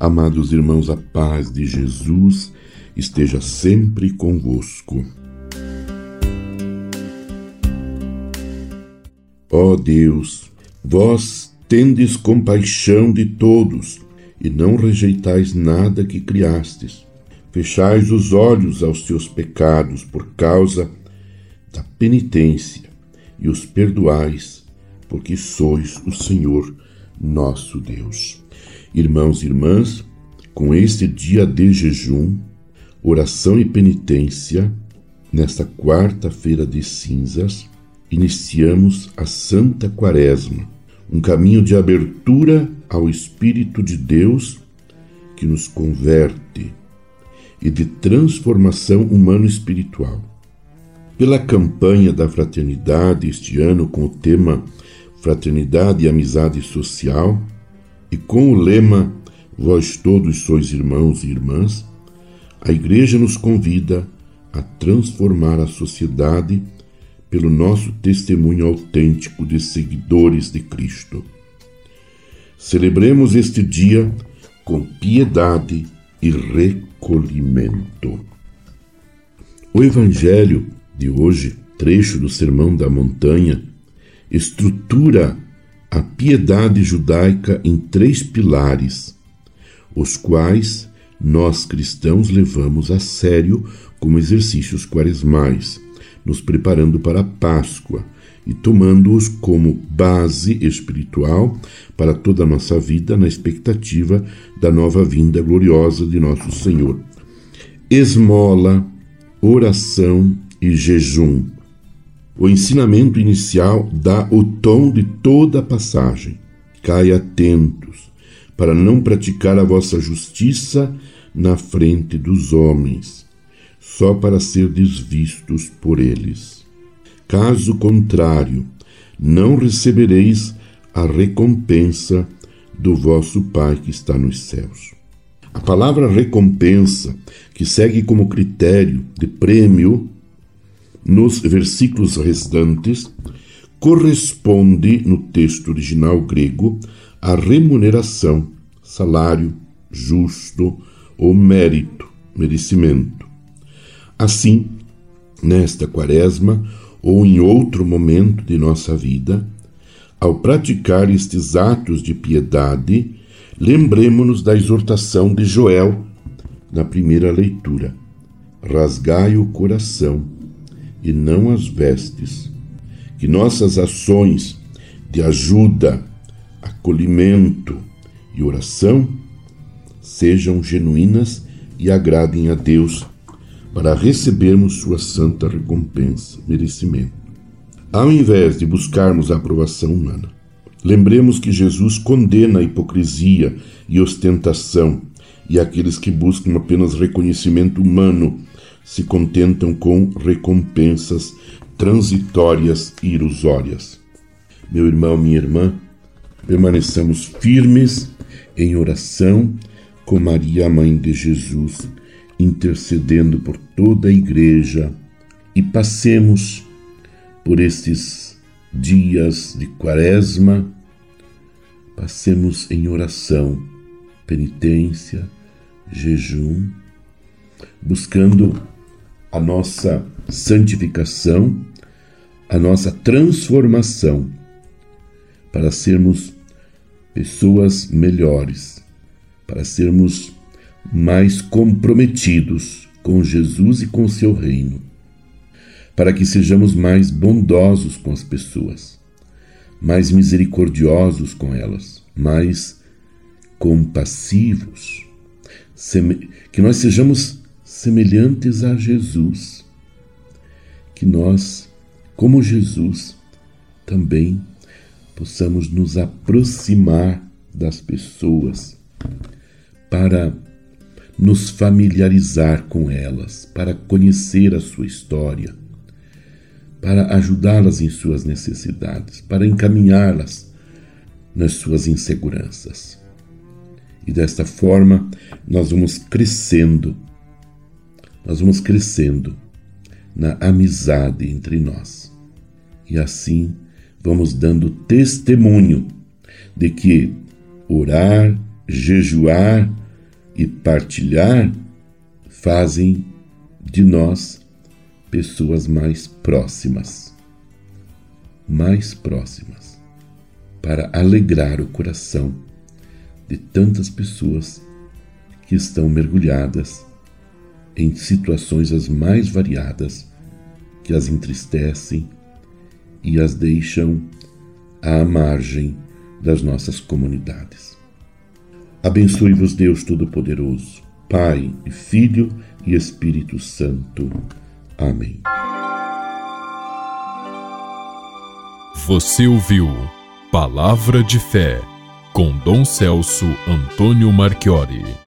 Amados irmãos, a paz de Jesus esteja sempre convosco. Ó Deus, vós tendes compaixão de todos e não rejeitais nada que criastes. Fechais os olhos aos teus pecados por causa da penitência e os perdoais, porque sois o Senhor nosso Deus. Irmãos e irmãs, com este dia de jejum, oração e penitência, nesta quarta-feira de cinzas, iniciamos a Santa Quaresma, um caminho de abertura ao Espírito de Deus que nos converte e de transformação humano-espiritual. Pela campanha da fraternidade este ano com o tema Fraternidade e Amizade Social, e com o lema Vós todos sois irmãos e irmãs, a Igreja nos convida a transformar a sociedade pelo nosso testemunho autêntico de seguidores de Cristo. Celebremos este dia com piedade e recolhimento. O Evangelho de hoje, trecho do Sermão da Montanha, estrutura a piedade judaica em três pilares, os quais nós cristãos levamos a sério como exercícios quaresmais, nos preparando para a Páscoa e tomando-os como base espiritual para toda a nossa vida na expectativa da nova vinda gloriosa de nosso Senhor. Esmola, oração e jejum o ensinamento inicial dá o tom de toda a passagem. Cai atentos, para não praticar a vossa justiça na frente dos homens, só para ser desvistos por eles. Caso contrário, não recebereis a recompensa do vosso Pai que está nos céus. A palavra recompensa, que segue como critério de prêmio nos versículos restantes, corresponde no texto original grego à remuneração, salário, justo ou mérito, merecimento. Assim, nesta quaresma ou em outro momento de nossa vida, ao praticar estes atos de piedade, lembremos-nos da exortação de Joel na primeira leitura: Rasgai o coração e não as vestes. Que nossas ações de ajuda, acolhimento e oração sejam genuínas e agradem a Deus para recebermos sua santa recompensa, merecimento. Ao invés de buscarmos a aprovação humana, lembremos que Jesus condena a hipocrisia e ostentação e aqueles que buscam apenas reconhecimento humano se contentam com recompensas transitórias e ilusórias. Meu irmão, minha irmã, permaneçamos firmes em oração com Maria, Mãe de Jesus, intercedendo por toda a Igreja e passemos por estes dias de Quaresma, passemos em oração, penitência, jejum, buscando a nossa santificação, a nossa transformação, para sermos pessoas melhores, para sermos mais comprometidos com Jesus e com seu reino, para que sejamos mais bondosos com as pessoas, mais misericordiosos com elas, mais compassivos, que nós sejamos semelhantes a Jesus, que nós, como Jesus, também possamos nos aproximar das pessoas para nos familiarizar com elas, para conhecer a sua história, para ajudá-las em suas necessidades, para encaminhá-las nas suas inseguranças. E desta forma nós vamos crescendo nós vamos crescendo na amizade entre nós. E assim vamos dando testemunho de que orar, jejuar, e partilhar fazem de nós pessoas mais próximas. Mais próximas. Para alegrar o coração de tantas pessoas que estão mergulhadas em situações as mais variadas que as entristecem e as deixam à margem das nossas comunidades. Abençoe-vos, Deus Todo-Poderoso, Pai e Filho e Espírito Santo. Amém. Você ouviu Palavra de Fé com Dom Celso Antônio Marchiori.